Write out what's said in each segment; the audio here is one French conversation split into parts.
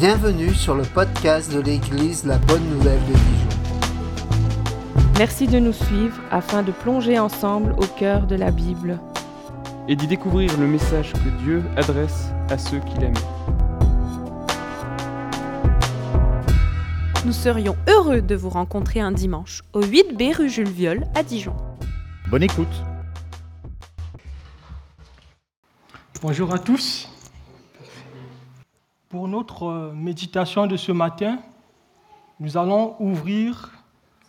Bienvenue sur le podcast de l'Église La Bonne Nouvelle de Dijon. Merci de nous suivre afin de plonger ensemble au cœur de la Bible. et d'y découvrir le message que Dieu adresse à ceux qu'il aime. Nous serions heureux de vous rencontrer un dimanche au 8B rue Jules Viol à Dijon. Bonne écoute. Bonjour à tous. Notre euh, méditation de ce matin, nous allons ouvrir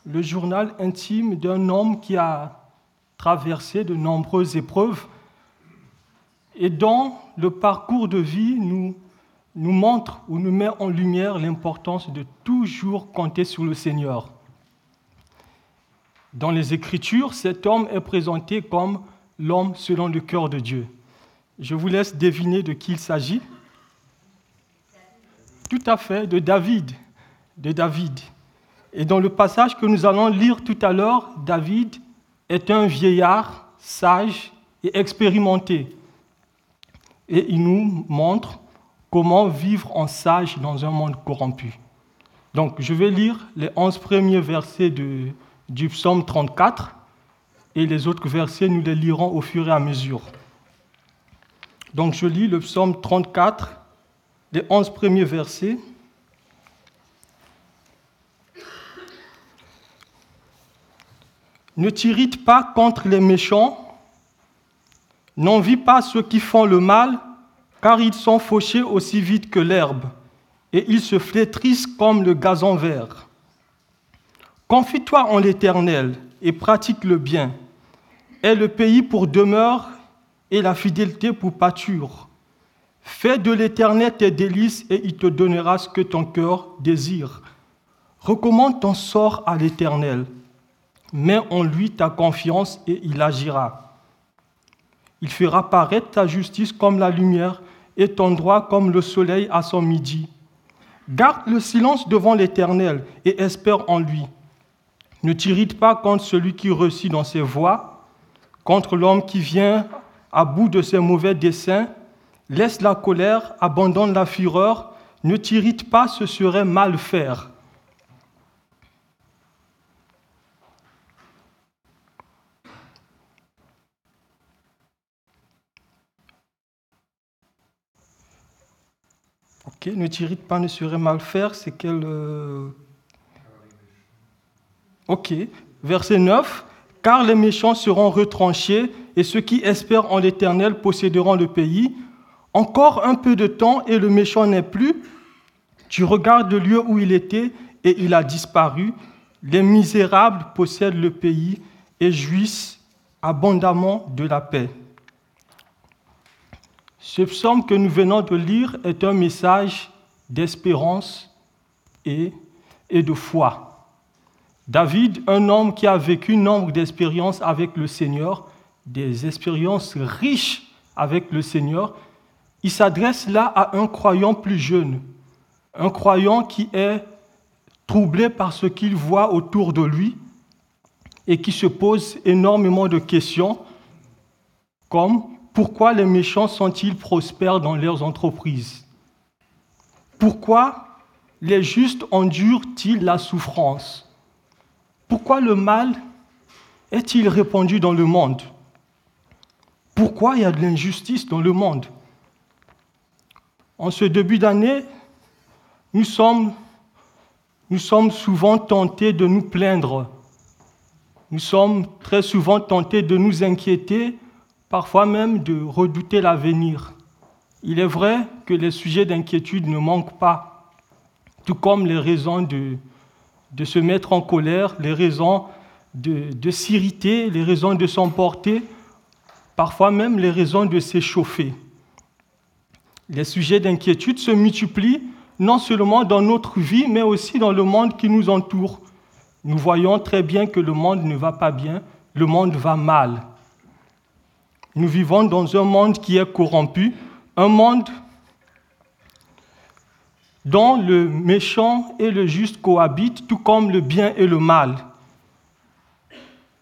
le journal intime d'un homme qui a traversé de nombreuses épreuves et dont le parcours de vie nous, nous montre ou nous met en lumière l'importance de toujours compter sur le Seigneur. Dans les Écritures, cet homme est présenté comme l'homme selon le cœur de Dieu. Je vous laisse deviner de qui il s'agit. Tout à fait, de David. De David. Et dans le passage que nous allons lire tout à l'heure, David est un vieillard sage et expérimenté. Et il nous montre comment vivre en sage dans un monde corrompu. Donc je vais lire les 11 premiers versets du psaume 34 et les autres versets, nous les lirons au fur et à mesure. Donc je lis le psaume 34, les 11 premiers versets. Ne t'irrite pas contre les méchants, n'envie pas ceux qui font le mal, car ils sont fauchés aussi vite que l'herbe, et ils se flétrissent comme le gazon vert. Confie-toi en l'Éternel et pratique le bien. Aie le pays pour demeure et la fidélité pour pâture. Fais de l'Éternel tes délices et il te donnera ce que ton cœur désire. Recommande ton sort à l'Éternel. Mets en lui ta confiance et il agira. Il fera paraître ta justice comme la lumière et ton droit comme le soleil à son midi. Garde le silence devant l'Éternel et espère en lui. Ne t'irrite pas contre celui qui réussit dans ses voies, contre l'homme qui vient à bout de ses mauvais desseins. Laisse la colère, abandonne la fureur, ne t'irrite pas, ce serait mal faire. Ok, ne t'irrite pas, ne serait mal faire, c'est quel... euh, Ok, verset 9. Car les méchants seront retranchés et ceux qui espèrent en l'Éternel posséderont le pays. Encore un peu de temps et le méchant n'est plus. Tu regardes le lieu où il était et il a disparu. Les misérables possèdent le pays et jouissent abondamment de la paix. Ce psaume que nous venons de lire est un message d'espérance et, et de foi. David, un homme qui a vécu nombre d'expériences avec le Seigneur, des expériences riches avec le Seigneur, il s'adresse là à un croyant plus jeune, un croyant qui est troublé par ce qu'il voit autour de lui et qui se pose énormément de questions comme pourquoi les méchants sont-ils prospères dans leurs entreprises? Pourquoi les justes endurent-ils la souffrance? Pourquoi le mal est-il répandu dans le monde? Pourquoi il y a de l'injustice dans le monde? En ce début d'année, nous sommes, souvent tentés de nous plaindre. Nous sommes très souvent tentés de nous inquiéter, parfois même de redouter l'avenir. Il est vrai que les sujets d'inquiétude ne manquent pas, tout comme les raisons de, se mettre en colère, les raisons de s'irriter, les raisons de s'emporter, parfois même les raisons de s'échauffer. Les sujets d'inquiétude se multiplient non seulement dans notre vie, mais aussi dans le monde qui nous entoure. Nous voyons très bien que le monde ne va pas bien, le monde va mal. Nous vivons dans un monde qui est corrompu, un monde dont le méchant et le juste cohabitent, tout comme le bien et le mal.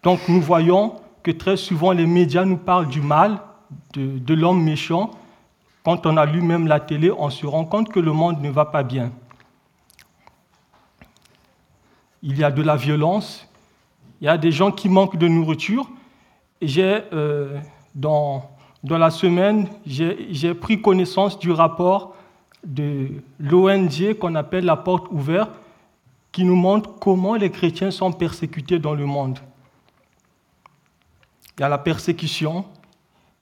Donc nous voyons que très souvent les médias nous parlent du mal, de, de l'homme méchant, quand on allume même la télé, on se rend compte que le monde ne va pas bien. Il y a de la violence, il y a des gens qui manquent de nourriture. J'ai, euh, dans, dans la semaine, j'ai pris connaissance du rapport de l'ONG qu'on appelle la porte ouverte, qui nous montre comment les chrétiens sont persécutés dans le monde. Il y a la persécution,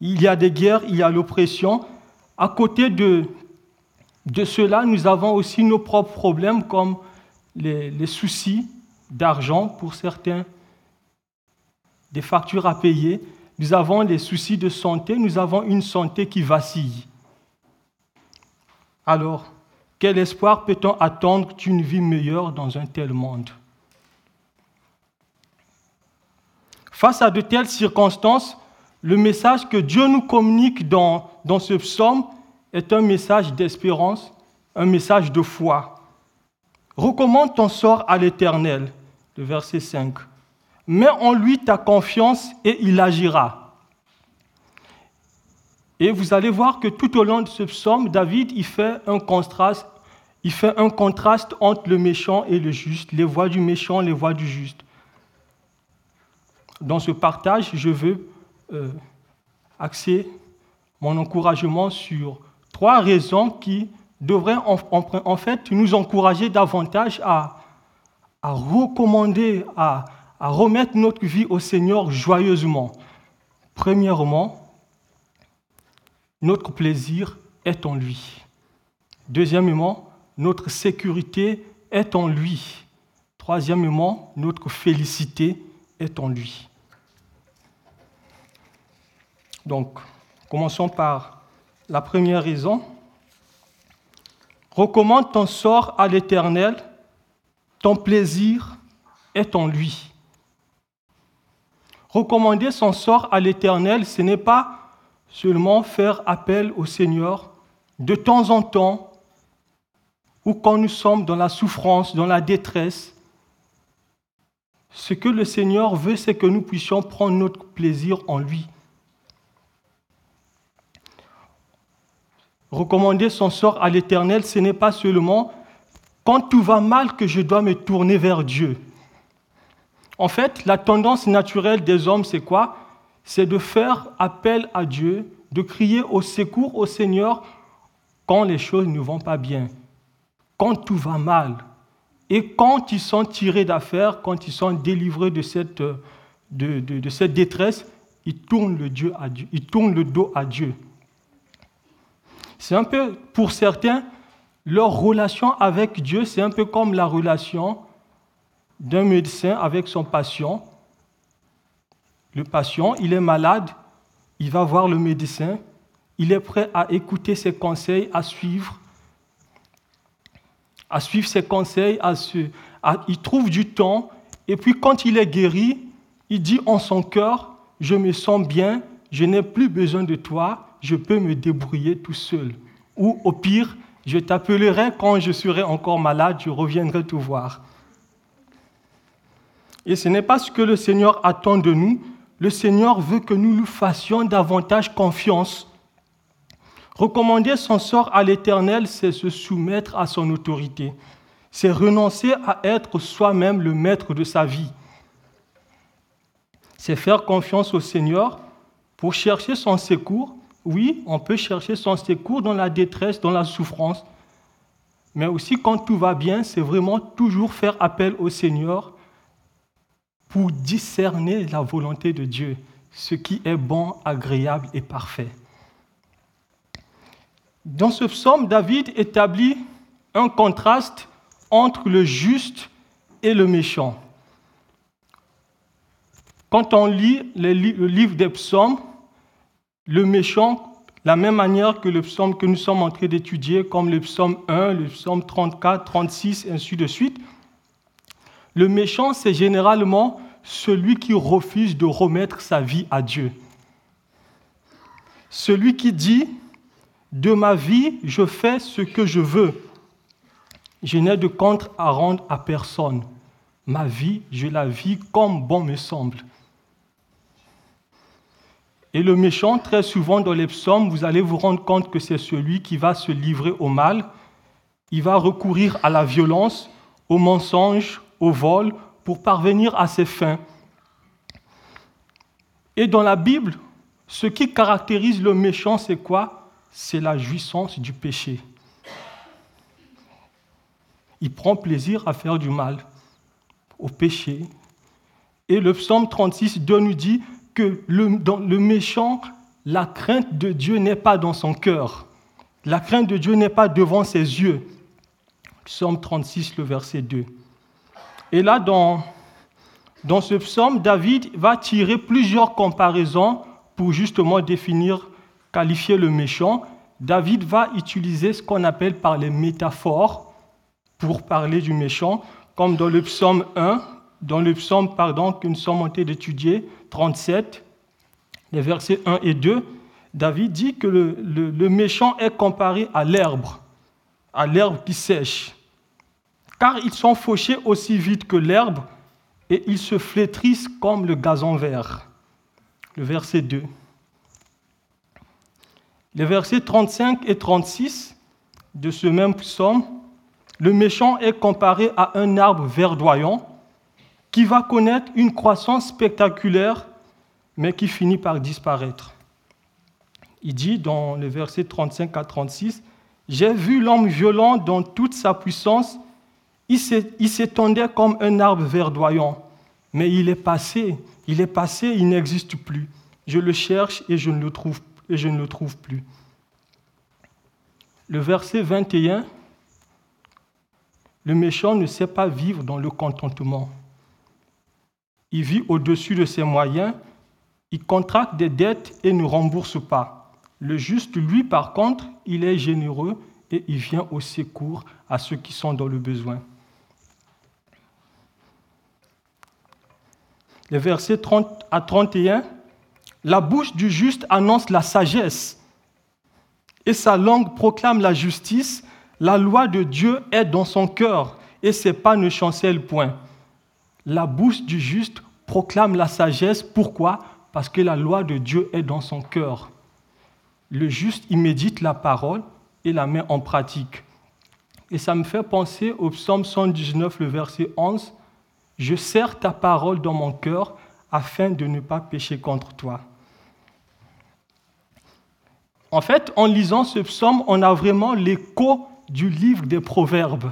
il y a des guerres, il y a l'oppression. À côté de, cela, nous avons aussi nos propres problèmes comme les, les soucis d'argent pour certains, des factures à payer. Nous avons des soucis de santé, nous avons une santé qui vacille. Alors, quel espoir peut-on attendre d'une vie meilleure dans un tel monde? Face à de telles circonstances, le message que Dieu nous communique dans, dans ce psaume est un message d'espérance, un message de foi. Recommande ton sort à l'Éternel, le verset 5. Mets en lui ta confiance et il agira. Et vous allez voir que tout au long de ce psaume, David il fait un contraste, entre le méchant et le juste, les voix du méchant, les voix du juste. Dans ce partage, je veux euh, axer mon encouragement sur trois raisons qui devraient en, fait nous encourager davantage à, recommander, à, à remettre notre vie au Seigneur joyeusement. Premièrement, notre plaisir est en lui. Deuxièmement, notre sécurité est en lui. Troisièmement, notre félicité est en lui. Donc, commençons par la première raison. Recommande ton sort à l'Éternel, ton plaisir est en lui. Recommander son sort à l'Éternel, ce n'est pas seulement faire appel au Seigneur de temps en temps, ou quand nous sommes dans la souffrance, dans la détresse. Ce que le Seigneur veut, c'est que nous puissions prendre notre plaisir en lui. Recommander son sort à l'Éternel, ce n'est pas seulement quand tout va mal que je dois me tourner vers Dieu. En fait, la tendance naturelle des hommes, c'est quoi? C'est de faire appel à Dieu, de crier au secours au Seigneur quand les choses ne vont pas bien, quand tout va mal. Et quand ils sont tirés d'affaires, quand ils sont délivrés de cette, de, de, cette détresse, ils tournent le dos à Dieu. C'est un peu, pour certains, leur relation avec Dieu, c'est un peu comme la relation d'un médecin avec son patient. Le patient, il est malade, il va voir le médecin, il est prêt à écouter ses conseils, à suivre, à suivre ses conseils, il trouve du temps, et puis quand il est guéri, il dit en son cœur, je me sens bien, je n'ai plus besoin de toi, je peux me débrouiller tout seul. Ou au pire, je t'appellerai quand je serai encore malade, je reviendrai te voir. Et ce n'est pas ce que le Seigneur attend de nous. Le Seigneur veut que nous lui fassions davantage confiance. Recommander son sort à l'Éternel, c'est se soumettre à son autorité. C'est renoncer à être soi-même le maître de sa vie. C'est faire confiance au Seigneur pour chercher son secours. Oui, on peut chercher son secours dans la détresse, dans la souffrance. Mais aussi quand tout va bien, c'est vraiment toujours faire appel au Seigneur pour discerner la volonté de Dieu, ce qui est bon, agréable et parfait. Dans ce psaume, David établit un contraste entre le juste et le méchant. Quand on lit le livre des psaumes, le méchant, la même manière que le psaume que nous sommes en train d'étudier, comme le psaume 1, le psaume 34, 36, ainsi de suite, le méchant, c'est généralement celui qui refuse de remettre sa vie à Dieu. Celui qui dit, de ma vie, je fais ce que je veux. Je n'ai de compte à rendre à personne. Ma vie, je la vis comme bon me semble. Et le méchant, très souvent dans les psaumes, vous allez vous rendre compte que c'est celui qui va se livrer au mal. Il va recourir à la violence, au mensonge, au vol, pour parvenir à ses fins. Et dans la Bible, ce qui caractérise le méchant, c'est quoi? C'est la jouissance du péché. Il prend plaisir à faire du mal, au péché. Et le psaume 36 2 nous dit que le, dans le méchant, la crainte de Dieu n'est pas dans son cœur. La crainte de Dieu n'est pas devant ses yeux. Psaume 36, le verset 2. Et là, dans, dans ce psaume, David va tirer plusieurs comparaisons pour justement définir, qualifier le méchant. David va utiliser ce qu'on appelle par les métaphores pour parler du méchant, comme dans le psaume 1, dans le psaume pardon, que nous sommes en train d'étudier, 37, les versets 1 et 2, David dit que le, le méchant est comparé à l'herbe, à l'herbe qui sèche. Car ils sont fauchés aussi vite que l'herbe et ils se flétrissent comme le gazon vert. Le verset 2. Les versets 35 et 36 de ce même psaume, le méchant est comparé à un arbre verdoyant qui va connaître une croissance spectaculaire, mais qui finit par disparaître. Il dit dans les versets 35 à 36, J'ai vu l'homme violent dans toute sa puissance, il s'étendait comme un arbre verdoyant, mais il est passé, il est passé, il n'existe plus. Je le cherche et je ne le trouve, et je ne le trouve plus. Le verset 21, le méchant ne sait pas vivre dans le contentement. Il vit au-dessus de ses moyens, il contracte des dettes et ne rembourse pas. Le juste, lui, par contre, il est généreux et il vient au secours à ceux qui sont dans le besoin. Les versets 30 à 31, la bouche du juste annonce la sagesse et sa langue proclame la justice. La loi de Dieu est dans son cœur et ses pas ne chancellent point. La bouche du juste proclame la sagesse. Pourquoi? Parce que la loi de Dieu est dans son cœur. Le juste y médite la parole et la met en pratique. Et ça me fait penser au psaume 119, le verset 11. Je serre ta parole dans mon cœur afin de ne pas pécher contre toi. En fait, en lisant ce psaume, on a vraiment l'écho du livre des Proverbes.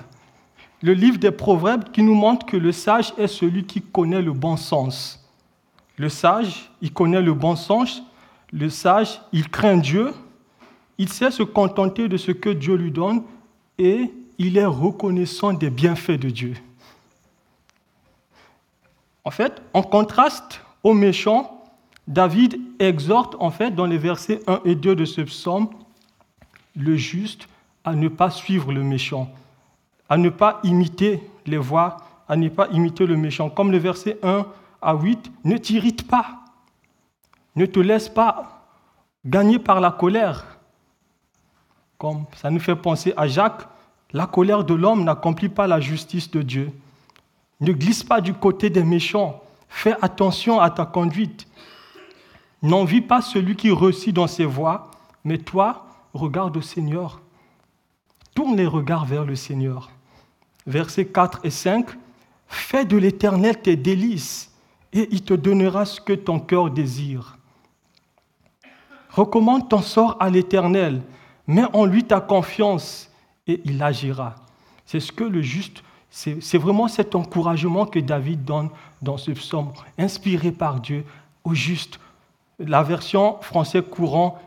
Le livre des Proverbes qui nous montre que le sage est celui qui connaît le bon sens. Le sage, il connaît le bon sens. Le sage, il craint Dieu. Il sait se contenter de ce que Dieu lui donne et il est reconnaissant des bienfaits de Dieu. En fait, en contraste au méchant, David exhorte en fait dans les versets 1 et 2 de ce psaume le juste à ne pas suivre le méchant, à ne pas imiter les voies, à ne pas imiter le méchant. Comme le verset 1 à 8, ne t'irrite pas, ne te laisse pas gagner par la colère. Comme ça nous fait penser à Jacques, la colère de l'homme n'accomplit pas la justice de Dieu. Ne glisse pas du côté des méchants. Fais attention à ta conduite. N'envie pas celui qui réussit dans ses voies, mais toi, regarde au Seigneur. Tourne les regards vers le Seigneur. Versets 4 et 5. Fais de l'Éternel tes délices, et il te donnera ce que ton cœur désire. Recommande ton sort à l'Éternel, mets en lui ta confiance, et il agira. C'est ce que le juste c'est vraiment cet encouragement que David donne dans ce psaume, inspiré par Dieu, au juste. La version français courant,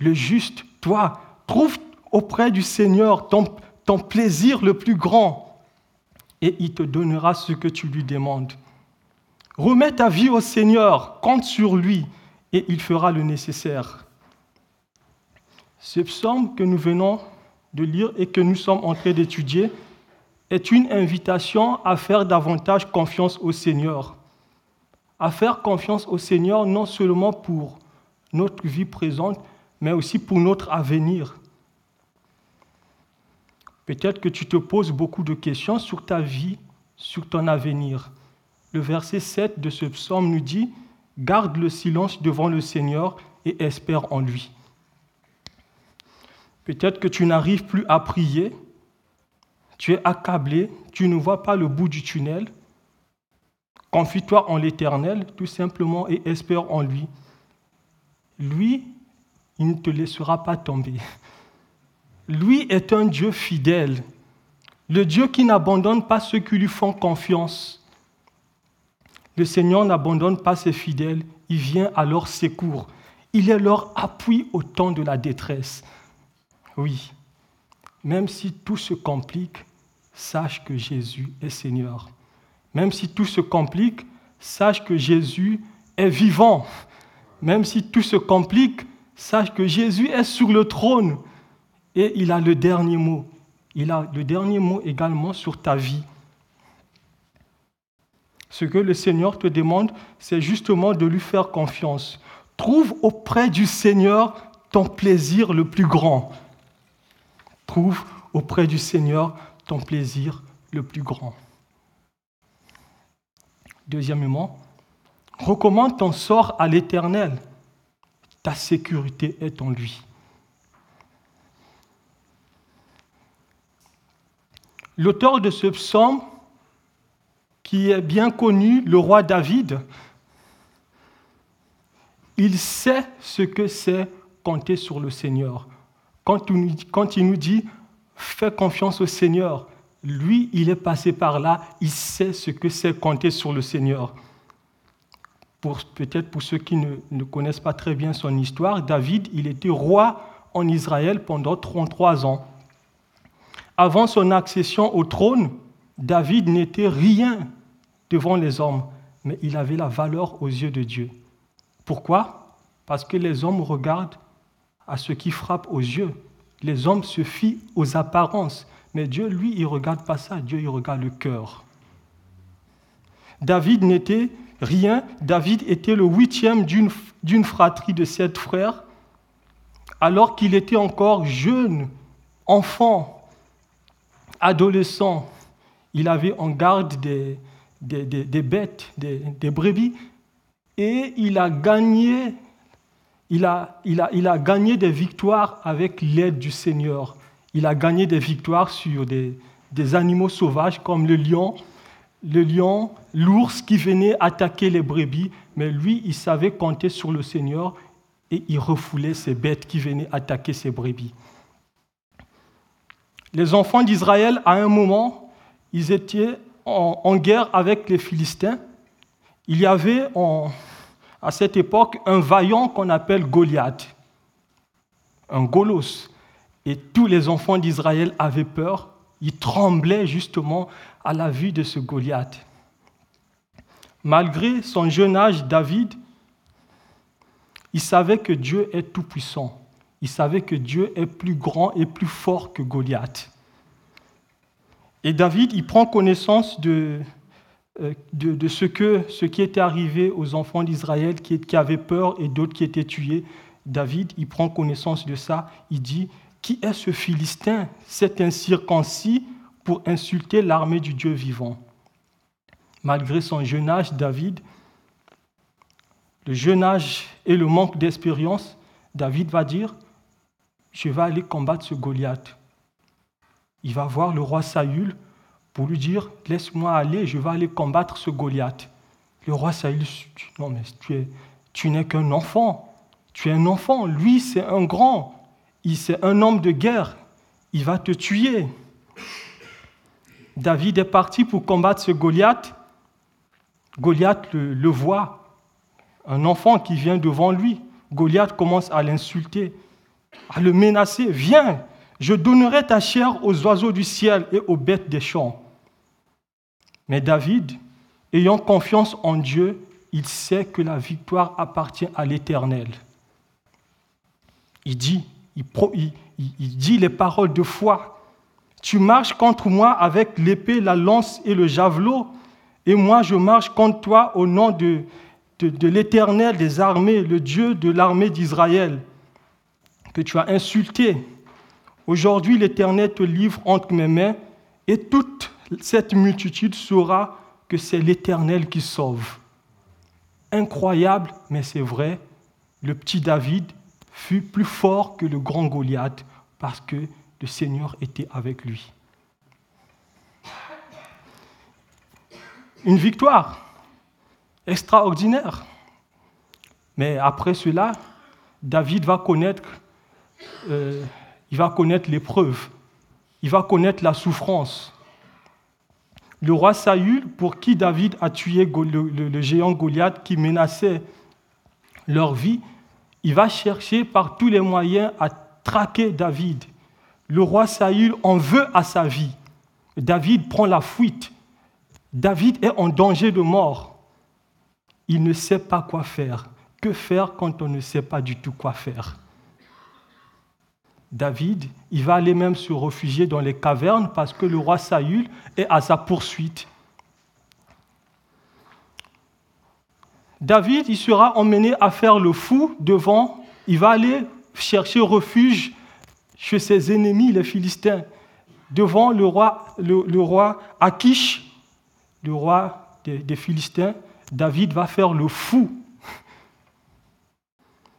le juste, toi, trouve auprès du Seigneur ton, ton plaisir le plus grand et il te donnera ce que tu lui demandes. Remets ta vie au Seigneur, compte sur lui et il fera le nécessaire. Ce psaume que nous venons de lire et que nous sommes en train d'étudier, est une invitation à faire davantage confiance au Seigneur. À faire confiance au Seigneur non seulement pour notre vie présente, mais aussi pour notre avenir. Peut-être que tu te poses beaucoup de questions sur ta vie, sur ton avenir. Le verset 7 de ce psaume nous dit, garde le silence devant le Seigneur et espère en lui. Peut-être que tu n'arrives plus à prier, tu es accablé, tu ne vois pas le bout du tunnel. Confie-toi en l'Éternel, tout simplement, et espère en lui. Lui, il ne te laissera pas tomber. Lui est un Dieu fidèle, le Dieu qui n'abandonne pas ceux qui lui font confiance. Le Seigneur n'abandonne pas ses fidèles, il vient à leur secours. Il est leur appui au temps de la détresse. Oui, même si tout se complique, sache que Jésus est Seigneur. Même si tout se complique, sache que Jésus est vivant. Même si tout se complique, sache que Jésus est sur le trône et il a le dernier mot. Il a le dernier mot également sur ta vie. Ce que le Seigneur te demande, c'est justement de lui faire confiance. Trouve auprès du Seigneur ton plaisir le plus grand. Trouve auprès du Seigneur ton plaisir le plus grand. Deuxièmement, recommande ton sort à l'Éternel. Ta sécurité est en lui. L'auteur de ce psaume, qui est bien connu, le roi David, il sait ce que c'est compter sur le Seigneur. Quand il nous dit fais confiance au Seigneur, lui, il est passé par là, il sait ce que c'est compter sur le Seigneur. Peut-être pour ceux qui ne, ne, connaissent pas très bien son histoire, David, il était roi en Israël pendant 33 ans. Avant son accession au trône, David n'était rien devant les hommes, mais il avait la valeur aux yeux de Dieu. Pourquoi? Parce que les hommes regardent à ce qui frappe aux yeux. Les hommes se fient aux apparences, mais Dieu, lui, il ne regarde pas ça, Dieu, il regarde le cœur. David n'était rien, David était le huitième d'une fratrie de sept frères, alors qu'il était encore jeune, enfant, adolescent. Il avait en garde des, des, bêtes, des, brebis, et il a gagné il a, il, a, il a, gagné des victoires avec l'aide du Seigneur. Il a gagné des victoires sur des, des, animaux sauvages comme le lion, le lion, l'ours qui venait attaquer les brebis, mais lui, il savait compter sur le Seigneur et il refoulait ces bêtes qui venaient attaquer ses brebis. Les enfants d'Israël, à un moment, ils étaient en, guerre avec les Philistins. Il y avait à cette époque un vaillant qu'on appelle Goliath, un Golos. Et tous les enfants d'Israël avaient peur, ils tremblaient justement à la vue de ce Goliath. Malgré son jeune âge, David, il savait que Dieu est tout-puissant. Il savait que Dieu est plus grand et plus fort que Goliath. Et David, il prend connaissance de, euh, ce, qui était arrivé aux enfants d'Israël qui, qui avaient peur et d'autres qui étaient tués. David, il prend connaissance de ça. Il dit, qui est ce Philistin, cet incirconcis, pour insulter l'armée du Dieu vivant? Malgré son jeune âge, David, le jeune âge et le manque d'expérience, David va dire, je vais aller combattre ce Goliath il va voir le roi Saül pour lui dire Laisse-moi aller, je vais aller combattre ce Goliath. Le roi Saül Non, mais tu, tu n'es qu'un enfant. Tu es un enfant. Lui, c'est un grand. Il C'est un homme de guerre. Il va te tuer. David est parti pour combattre ce Goliath. Goliath le voit. Un enfant qui vient devant lui. Goliath commence à l'insulter, à le menacer. Viens, je donnerai ta chair aux oiseaux du ciel et aux bêtes des champs. Mais David, ayant confiance en Dieu, il sait que la victoire appartient à l'Éternel. Il dit, il, il, dit les paroles de foi. Tu marches contre moi avec l'épée, la lance et le javelot, et moi je marche contre toi au nom de l'Éternel des armées, le Dieu de l'armée d'Israël, que tu as insulté. Aujourd'hui, l'Éternel te livre entre mes mains et toute cette multitude saura que c'est l'Éternel qui sauve. incroyable, mais c'est vrai, le petit David fut plus fort que le grand Goliath parce que le Seigneur était avec lui. Une victoire extraordinaire. Mais après cela, David va connaître, euh, il va connaître l'épreuve, il va connaître la souffrance. Le roi Saül, pour qui David a tué le, géant Goliath qui menaçait leur vie, il va chercher par tous les moyens à traquer David. Le roi Saül en veut à sa vie. David prend la fuite. David est en danger de mort. Il ne sait pas quoi faire. Que faire quand on ne sait pas du tout quoi faire? David, il va aller même se réfugier dans les cavernes parce que le roi Saül est à sa poursuite. David, il sera emmené à faire le fou devant, il va aller chercher refuge chez ses ennemis, les Philistins, devant le roi, le, roi Akish, le roi des Philistins. David va faire le fou.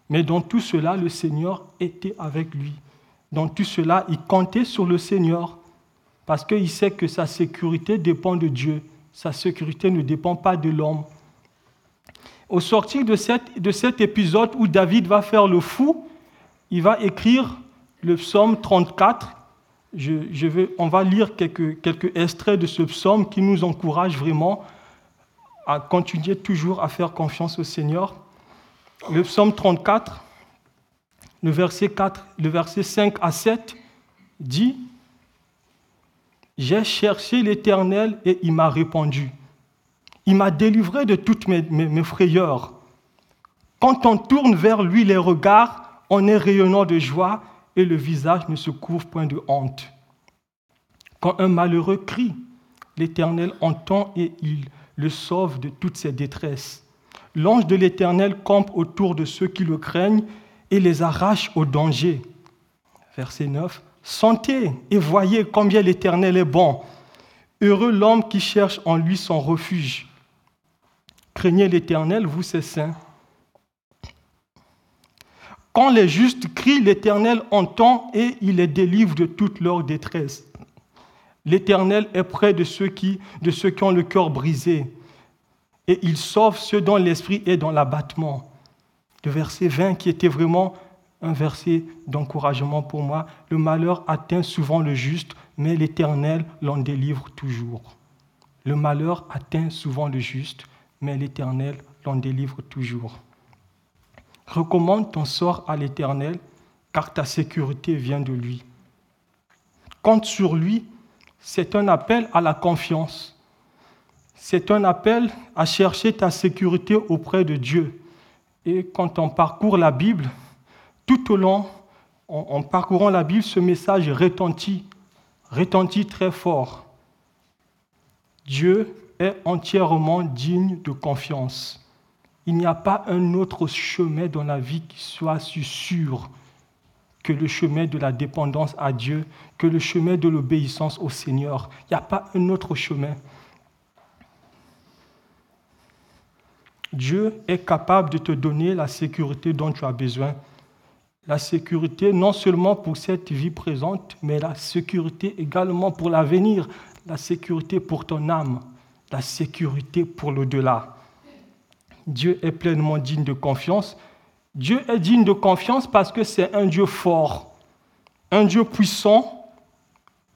Mais dans tout cela, le Seigneur était avec lui. Dans tout cela, il comptait sur le Seigneur parce qu'il sait que sa sécurité dépend de Dieu. Sa sécurité ne dépend pas de l'homme. Au sortir de, de cet épisode où David va faire le fou, il va écrire le psaume 34. Je, je on va lire quelques, quelques extraits de ce psaume qui nous encourage vraiment à continuer toujours à faire confiance au Seigneur. Le psaume 34, le verset, 4, le verset 5 à 7 dit, J'ai cherché l'Éternel et il m'a répondu. Il m'a délivré de toutes mes, mes, frayeurs. Quand on tourne vers lui les regards, on est rayonnant de joie et le visage ne se couvre point de honte. Quand un malheureux crie, l'Éternel entend et il le sauve de toutes ses détresses. L'ange de l'Éternel campe autour de ceux qui le craignent et les arrache au danger. Verset 9. Sentez et voyez combien l'Éternel est bon. Heureux l'homme qui cherche en lui son refuge. Craignez l'Éternel, vous ses saints. Quand les justes crient, l'Éternel entend et il les délivre de toute leur détresse. L'Éternel est près de ceux qui, de ceux qui ont le cœur brisé et il sauve ceux dont l'esprit est dans l'abattement le verset 20 qui était vraiment un verset d'encouragement pour moi. Le malheur atteint souvent le juste, mais l'Éternel l'en délivre toujours. Le malheur atteint souvent le juste, mais l'Éternel l'en délivre toujours. Recommande ton sort à l'Éternel, car ta sécurité vient de lui. Compte sur lui, c'est un appel à la confiance. C'est un appel à chercher ta sécurité auprès de Dieu. Et quand on parcourt la Bible, tout au long, en, parcourant la Bible, ce message retentit, retentit très fort. Dieu est entièrement digne de confiance. Il n'y a pas un autre chemin dans la vie qui soit si sûr que le chemin de la dépendance à Dieu, que le chemin de l'obéissance au Seigneur. Il n'y a pas un autre chemin. Dieu est capable de te donner la sécurité dont tu as besoin. La sécurité non seulement pour cette vie présente, mais la sécurité également pour l'avenir, la sécurité pour ton âme, la sécurité pour l'au-delà. Dieu est pleinement digne de confiance. Dieu est digne de confiance parce que c'est un Dieu fort, un Dieu puissant,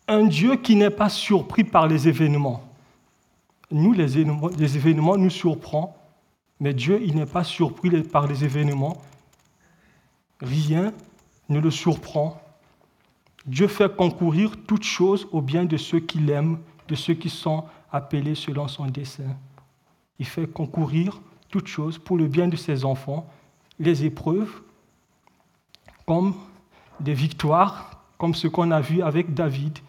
un Dieu qui n'est pas surpris par les événements. Nous, les événements, nous surprennent mais Dieu, il n'est pas surpris par les événements. Rien ne le surprend. Dieu fait concourir toutes choses au bien de ceux qui l'aiment, de ceux qui sont appelés selon son dessein. Il fait concourir toutes choses pour le bien de ses enfants, les épreuves, comme des victoires, comme ce qu'on a vu avec David.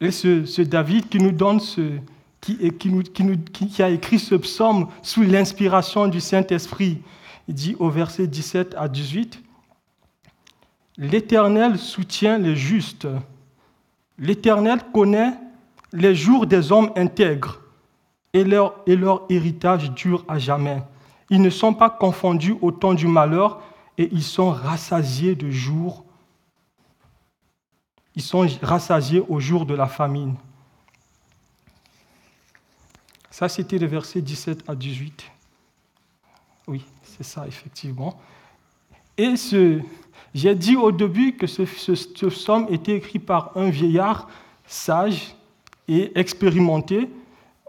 Et ce, ce David qui nous donne ce, qui, a écrit ce psaume sous l'inspiration du Saint-Esprit. Il dit au verset 17 à 18, L'Éternel soutient les justes. L'Éternel connaît les jours des hommes intègres. et leur, héritage dure à jamais. Ils ne sont pas confondus au temps du malheur et ils sont rassasiés de jour. Ils sont rassasiés au jour de la famine. Ça, c'était le verset 17 à 18. Oui, c'est ça, effectivement. Et ce, j'ai dit au début que ce, ce, psaume était écrit par un vieillard sage et expérimenté.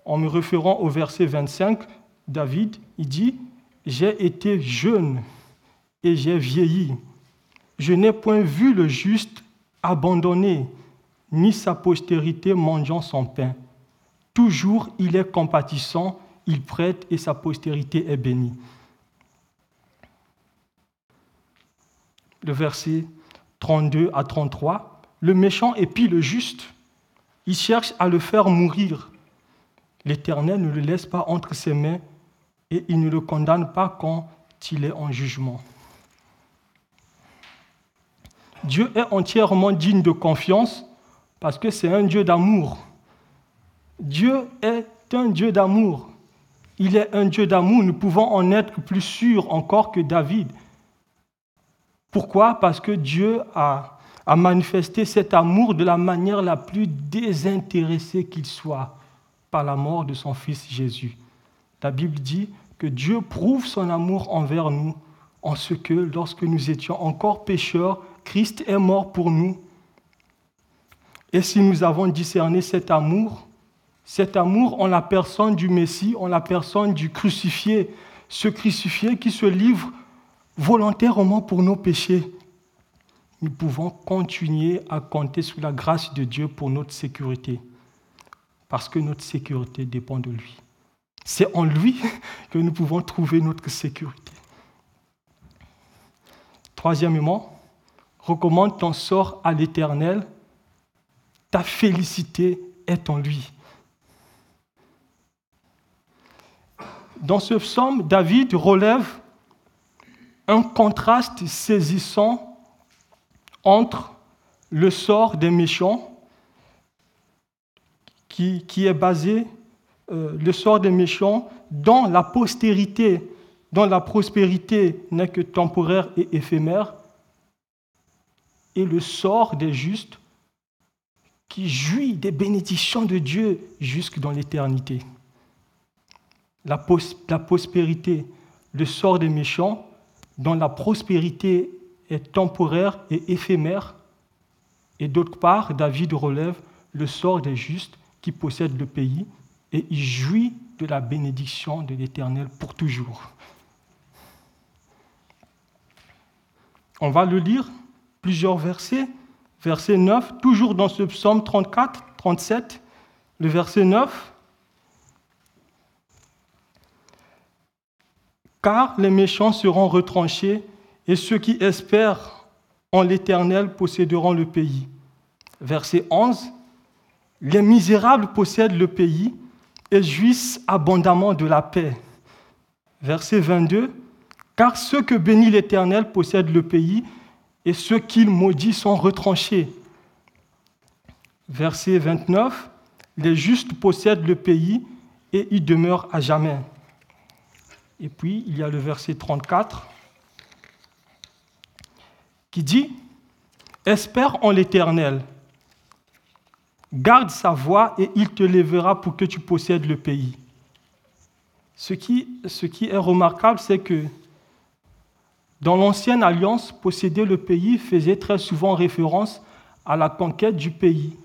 En me référant au verset 25, David, il dit, J'ai été jeune et j'ai vieilli. Je n'ai point vu le juste abandonné, ni sa postérité mangeant son pain. Toujours il est compatissant, il prête et sa postérité est bénie. Le verset 32 à 33, le méchant épie le juste, il cherche à le faire mourir. L'Éternel ne le laisse pas entre ses mains et il ne le condamne pas quand il est en jugement. Dieu est entièrement digne de confiance parce que c'est un Dieu d'amour. Dieu est un Dieu d'amour. Il est un Dieu d'amour. Nous pouvons en être plus sûrs encore que David. Pourquoi? Parce que Dieu a, a, manifesté cet amour de la manière la plus désintéressée qu'il soit, par la mort de son Fils Jésus. La Bible dit que Dieu prouve son amour envers nous en ce que, lorsque nous étions encore pécheurs, Christ est mort pour nous. Et si nous avons discerné cet amour, cet amour en la personne du Messie, en la personne du crucifié, ce crucifié qui se livre volontairement pour nos péchés. Nous pouvons continuer à compter sur la grâce de Dieu pour notre sécurité, parce que notre sécurité dépend de lui. C'est en lui que nous pouvons trouver notre sécurité. Troisièmement, recommande ton sort à l'Éternel, ta félicité est en lui. Dans ce psaume, David relève un contraste saisissant entre le sort des méchants, qui, est basé, euh, le sort des méchants, dont la postérité, dont la prospérité n'est que temporaire et éphémère, et le sort des justes, qui jouit des bénédictions de Dieu jusque dans l'éternité la, prospérité, le sort des méchants, dont la prospérité est temporaire et éphémère, et d'autre part, David relève le sort des justes qui possèdent le pays et il jouit de la bénédiction de l'Éternel pour toujours. On va le lire, plusieurs versets. Verset 9, toujours dans ce psaume 34, 37, le verset 9. Car les méchants seront retranchés et ceux qui espèrent en l'Éternel posséderont le pays. Verset 11. Les misérables possèdent le pays et jouissent abondamment de la paix. Verset 22. Car ceux que bénit l'Éternel possèdent le pays et ceux qu'il maudit sont retranchés. Verset 29. Les justes possèdent le pays et y demeurent à jamais. Et puis, il y a le verset 34 qui dit, Espère en l'Éternel, garde sa voix et il te lèvera pour que tu possèdes le pays. Ce qui, est remarquable, c'est que dans l'ancienne alliance, posséder le pays faisait très souvent référence à la conquête du pays,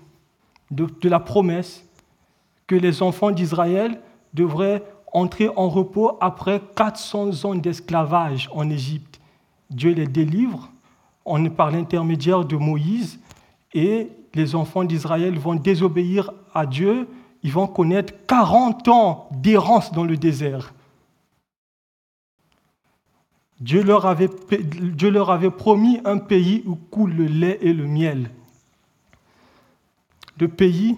de la promesse que les enfants d'Israël devraient entrer en repos après 400 ans d'esclavage en Égypte. Dieu les délivre par l'intermédiaire de Moïse et les enfants d'Israël vont désobéir à Dieu. Ils vont connaître 40 ans d'errance dans le désert. Dieu leur, avait, Dieu leur avait promis un pays où coule le lait et le miel. Le pays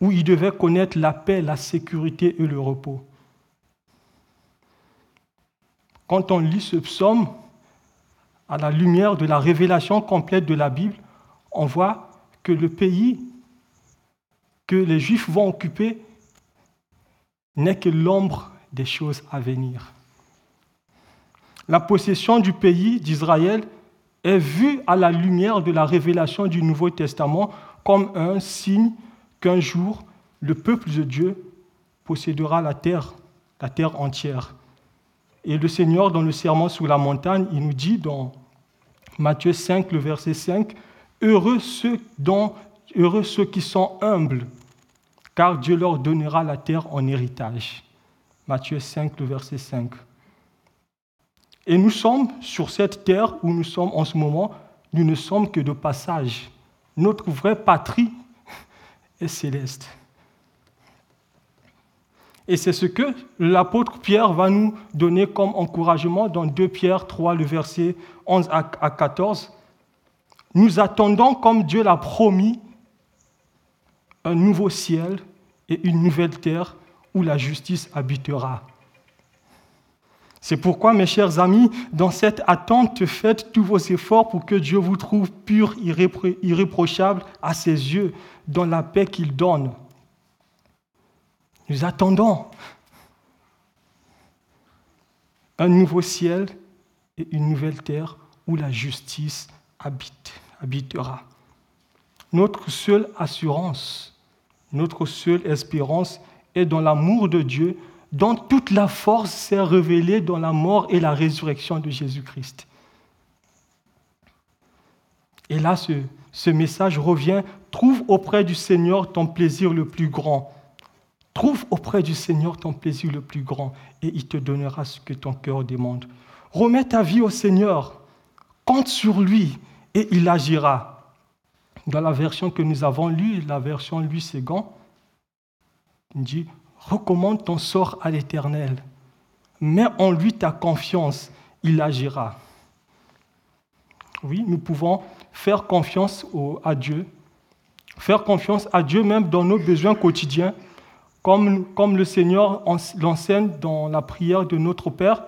où ils devaient connaître la paix, la sécurité et le repos. Quand on lit ce psaume, à la lumière de la révélation complète de la Bible, on voit que le pays que les Juifs vont occuper n'est que l'ombre des choses à venir. La possession du pays d'Israël est vue à la lumière de la révélation du Nouveau Testament comme un signe qu'un jour le peuple de Dieu possédera la terre, la terre entière. Et le Seigneur, dans le serment sur la montagne, il nous dit dans Matthieu 5, le verset 5, Heureux ceux, dont, heureux ceux qui sont humbles, car Dieu leur donnera la terre en héritage. Matthieu 5, le verset 5. Et nous sommes sur cette terre où nous sommes en ce moment, nous ne sommes que de passage. Notre vraie patrie est céleste. Et c'est ce que l'apôtre Pierre va nous donner comme encouragement dans 2 Pierre 3, le verset 11 à 14. Nous attendons, comme Dieu l'a promis, un nouveau ciel et une nouvelle terre où la justice habitera. C'est pourquoi, mes chers amis, dans cette attente, faites tous vos efforts pour que Dieu vous trouve pur, irréprochable à ses yeux, dans la paix qu'il donne. Nous attendons un nouveau ciel et une nouvelle terre où la justice habite, habitera. Notre seule assurance, notre seule espérance est dans l'amour de Dieu, dont toute la force s'est révélée dans la mort et la résurrection de Jésus-Christ. Et là, ce message revient, trouve auprès du Seigneur ton plaisir le plus grand Trouve auprès du Seigneur ton plaisir le plus grand et il te donnera ce que ton cœur demande. Remets ta vie au Seigneur, compte sur lui et il agira. Dans la version que nous avons lue, la version Louis Ségan, il dit Recommande ton sort à l'Éternel. Mets en lui ta confiance, il agira. Oui, nous pouvons faire confiance à Dieu, faire confiance à Dieu même dans nos besoins quotidiens comme, le Seigneur l'enseigne dans la prière de notre Père,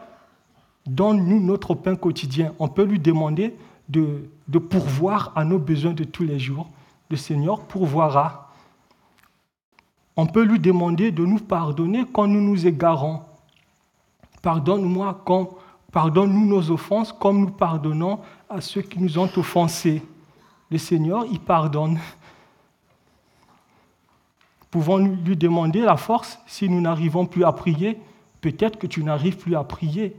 donne-nous notre pain quotidien. On peut lui demander de, pourvoir à nos besoins de tous les jours. Le Seigneur pourvoira. On peut lui demander de nous pardonner quand nous nous égarons. Pardonne-moi, pardonne-nous nos offenses comme nous pardonnons à ceux qui nous ont offensés. Le Seigneur, il pardonne. Pouvons-nous lui demander la force si nous n'arrivons plus à prier Peut-être que tu n'arrives plus à prier.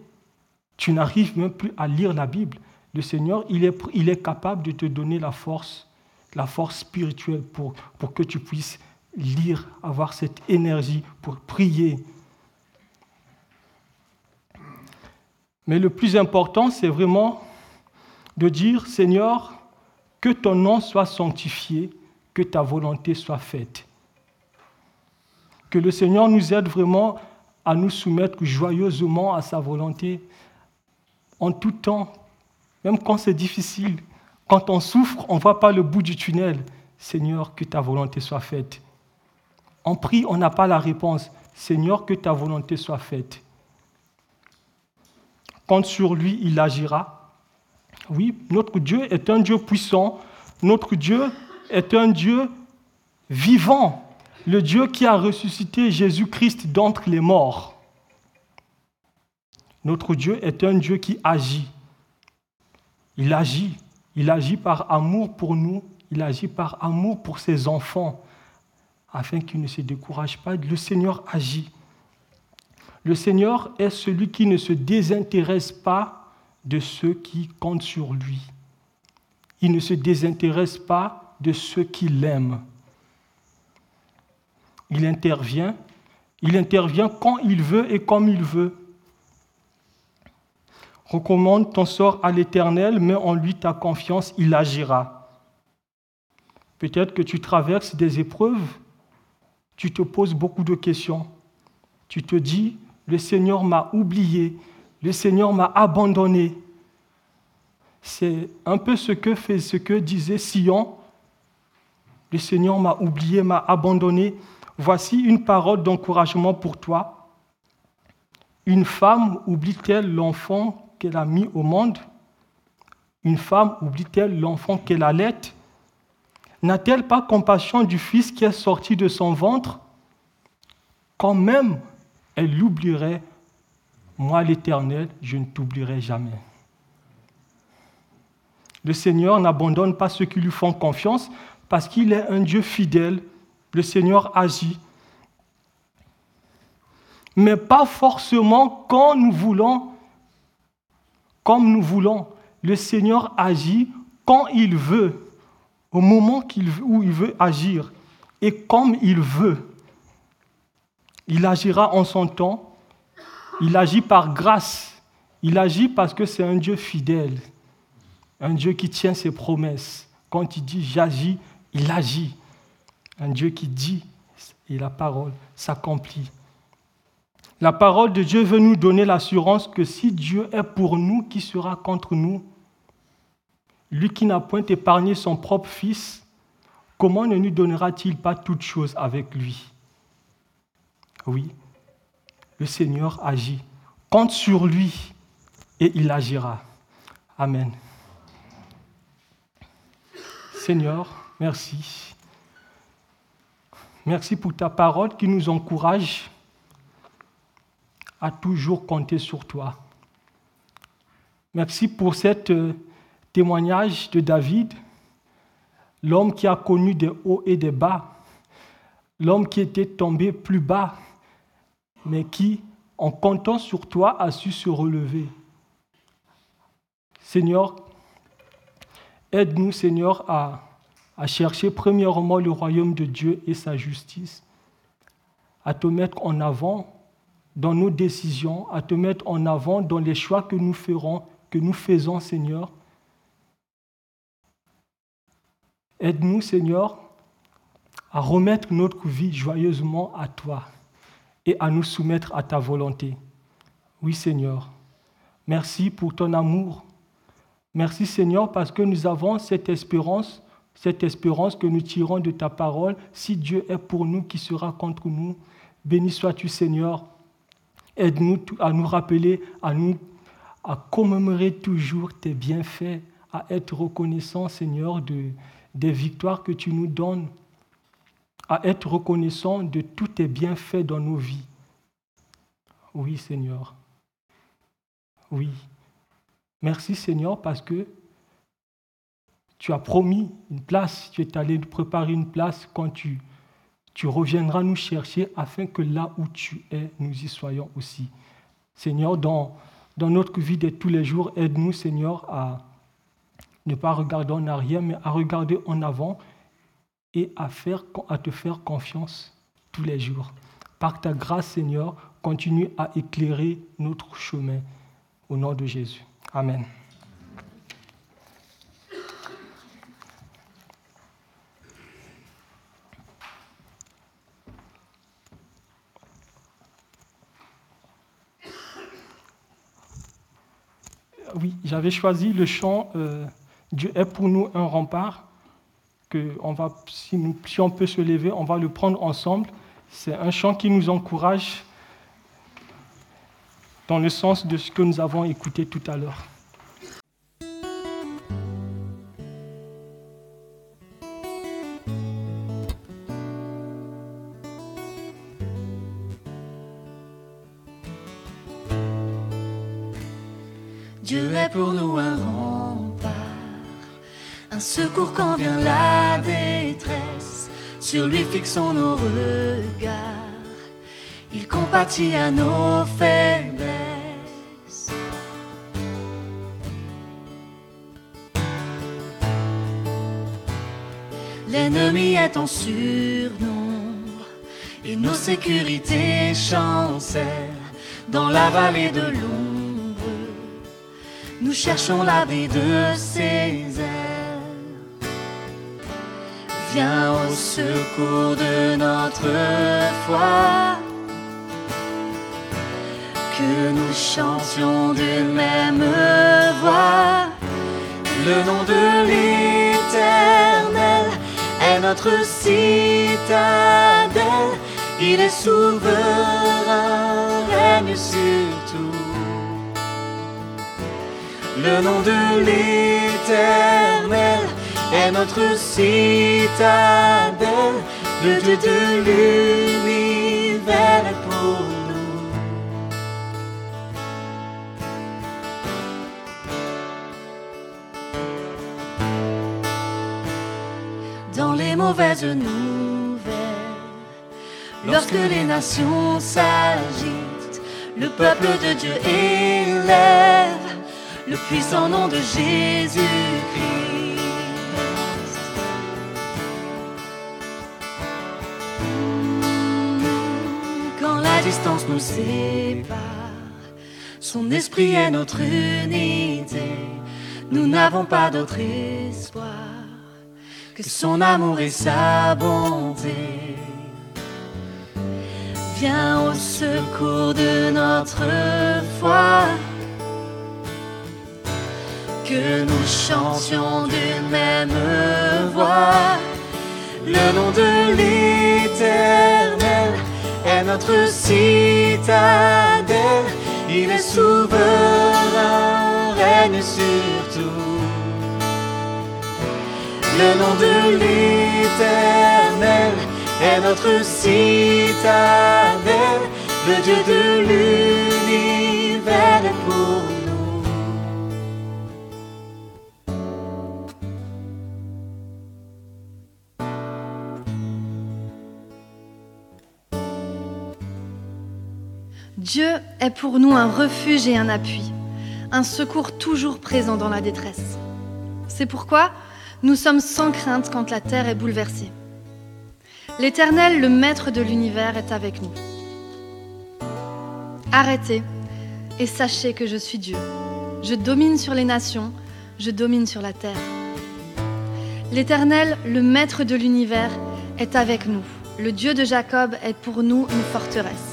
Tu n'arrives même plus à lire la Bible. Le Seigneur, il est, capable de te donner la force, la force spirituelle pour que tu puisses lire, avoir cette énergie pour prier. Mais le plus important, c'est vraiment de dire, Seigneur, que ton nom soit sanctifié, que ta volonté soit faite. Que le Seigneur nous aide vraiment à nous soumettre joyeusement à sa volonté en tout temps, même quand c'est difficile, quand on souffre, on ne voit pas le bout du tunnel. Seigneur, que ta volonté soit faite. On prie, on n'a pas la réponse. Seigneur, que ta volonté soit faite. Quand sur lui, il agira. Oui, notre Dieu est un Dieu puissant. Notre Dieu est un Dieu vivant le Dieu qui a ressuscité Jésus-Christ d'entre les morts. Notre Dieu est un Dieu qui agit. Il agit. Il agit par amour pour nous. Il agit par amour pour ses enfants, afin qu'ils ne se découragent pas. Le Seigneur agit. Le Seigneur est celui qui ne se désintéresse pas de ceux qui comptent sur lui. Il ne se désintéresse pas de ceux qui l'aiment il intervient. Il intervient quand il veut et comme il veut. Recommande ton sort à l'Éternel, mets en lui ta confiance, il agira. Peut-être que tu traverses des épreuves, tu te poses beaucoup de questions. Tu te dis, le Seigneur m'a oublié, le Seigneur m'a abandonné. C'est un peu ce que fait ce que disait Sion. Le Seigneur m'a oublié, m'a abandonné. Voici une parole d'encouragement pour toi. Une femme oublie-t-elle l'enfant qu'elle a mis au monde? Une femme oublie-t-elle l'enfant qu'elle allait? N'a-t-elle pas compassion du fils qui est sorti de son ventre? Quand même elle l'oublierait. Moi, l'Éternel, je ne t'oublierai jamais. Le Seigneur n'abandonne pas ceux qui lui font confiance parce qu'il est un Dieu fidèle. Le Seigneur agit. Mais pas forcément quand nous voulons, comme nous voulons. Le Seigneur agit quand il veut, au moment où il veut agir et comme il veut. Il agira en son temps, il agit par grâce, il agit parce que c'est un Dieu fidèle, un Dieu qui tient ses promesses. Quand il dit j'agis, il agit. Un Dieu qui dit et la parole s'accomplit. La parole de Dieu veut nous donner l'assurance que si Dieu est pour nous, qui sera contre nous? Lui qui n'a point épargné son propre Fils, comment ne nous donnera-t-il pas toutes choses avec lui? Oui, le Seigneur agit. Compte sur lui et il agira. Amen. Seigneur, merci. Merci pour ta parole qui nous encourage à toujours compter sur toi. Merci pour ce euh, témoignage de David, l'homme qui a connu des hauts et des bas, l'homme qui était tombé plus bas, mais qui, en comptant sur toi, a su se relever. Seigneur, aide-nous, Seigneur, à, à chercher premièrement le royaume de Dieu et sa justice, à te mettre en avant dans nos décisions, à te mettre en avant dans les choix que nous ferons, que nous faisons, Seigneur. Aide-nous, Seigneur, à remettre notre vie joyeusement à toi et à nous soumettre à ta volonté. Oui, Seigneur. Merci pour ton amour. Merci, Seigneur, parce que nous avons cette espérance, cette espérance que nous tirons de ta parole. Si Dieu est pour nous, qui sera contre nous Béni sois-tu, Seigneur. Aide-nous à nous rappeler, à nous à commémorer toujours tes bienfaits, à être reconnaissant, Seigneur, de, des victoires que tu nous donnes, à être reconnaissant de tous tes bienfaits dans nos vies. Oui, Seigneur. Oui. Merci, Seigneur, parce que tu as promis une place, tu es allé nous préparer une place quand tu tu reviendras nous chercher afin que là où tu es, nous y soyons aussi. Seigneur, dans, dans notre vie de tous les jours, aide-nous, Seigneur, à ne pas regarder en arrière, mais à regarder en avant et à, faire, à te faire confiance tous les jours. Par ta grâce, Seigneur, continue à éclairer notre chemin. Au nom de Jésus. Amen. Oui, j'avais choisi le chant euh, Dieu est pour nous un rempart. Que si on peut se lever, on va le prendre ensemble. C'est un chant qui nous encourage dans le sens de ce que nous avons écouté tout à l'heure. Fixons nos regards, il compatit à nos faiblesses. L'ennemi est en surnombre et nos sécurités chancellent dans la vallée de l'ombre. Nous cherchons l'abri de ses Viens au secours de notre foi, que nous chantions d'une même voix. Le nom de l'Éternel est notre citadelle, il est souverain, règne sur tout. Le nom de l'Éternel est notre citadelle, le Dieu de l'univers est pour nous. Dans les mauvaises nouvelles, lorsque les nations s'agitent, le peuple de Dieu élève le puissant nom de Jésus son esprit est notre unité. Nous n'avons pas d'autre espoir que son amour et sa bonté. Viens au secours de notre foi que nous chantions d'une même voix. Le nom de l'Éternel est notre citadelle. Il est souverain, règne sur tout. Le nom de l'Éternel est notre citadelle. Le Dieu de l'univers Dieu est pour nous un refuge et un appui, un secours toujours présent dans la détresse. C'est pourquoi nous sommes sans crainte quand la terre est bouleversée. L'Éternel, le Maître de l'univers, est avec nous. Arrêtez et sachez que je suis Dieu. Je domine sur les nations, je domine sur la terre. L'Éternel, le Maître de l'univers, est avec nous. Le Dieu de Jacob est pour nous une forteresse.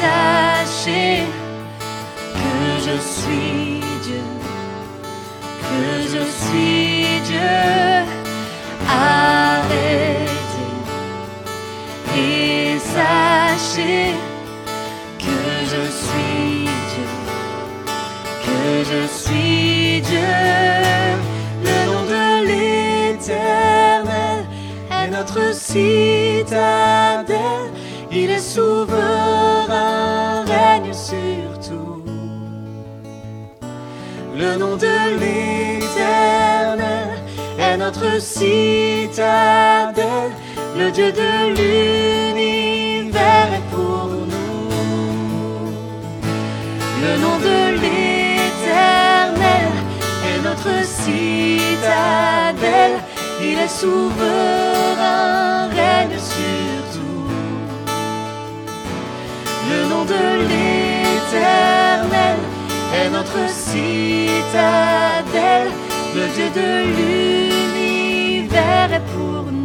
Sachez que je suis Dieu, que je suis Dieu. Arrêtez et sachez que je suis Dieu, que je suis Dieu. Le nom de l'Éternel est notre citadelle. Il est souverain, Le nom de l'Éternel est notre citadelle. Le Dieu de l'univers est pour nous. Le nom de l'Éternel est notre citadelle. Il est souverain, règne sur tout. Le nom de l'Éternel est notre citadelle. Le Dieu de l'univers est pour nous.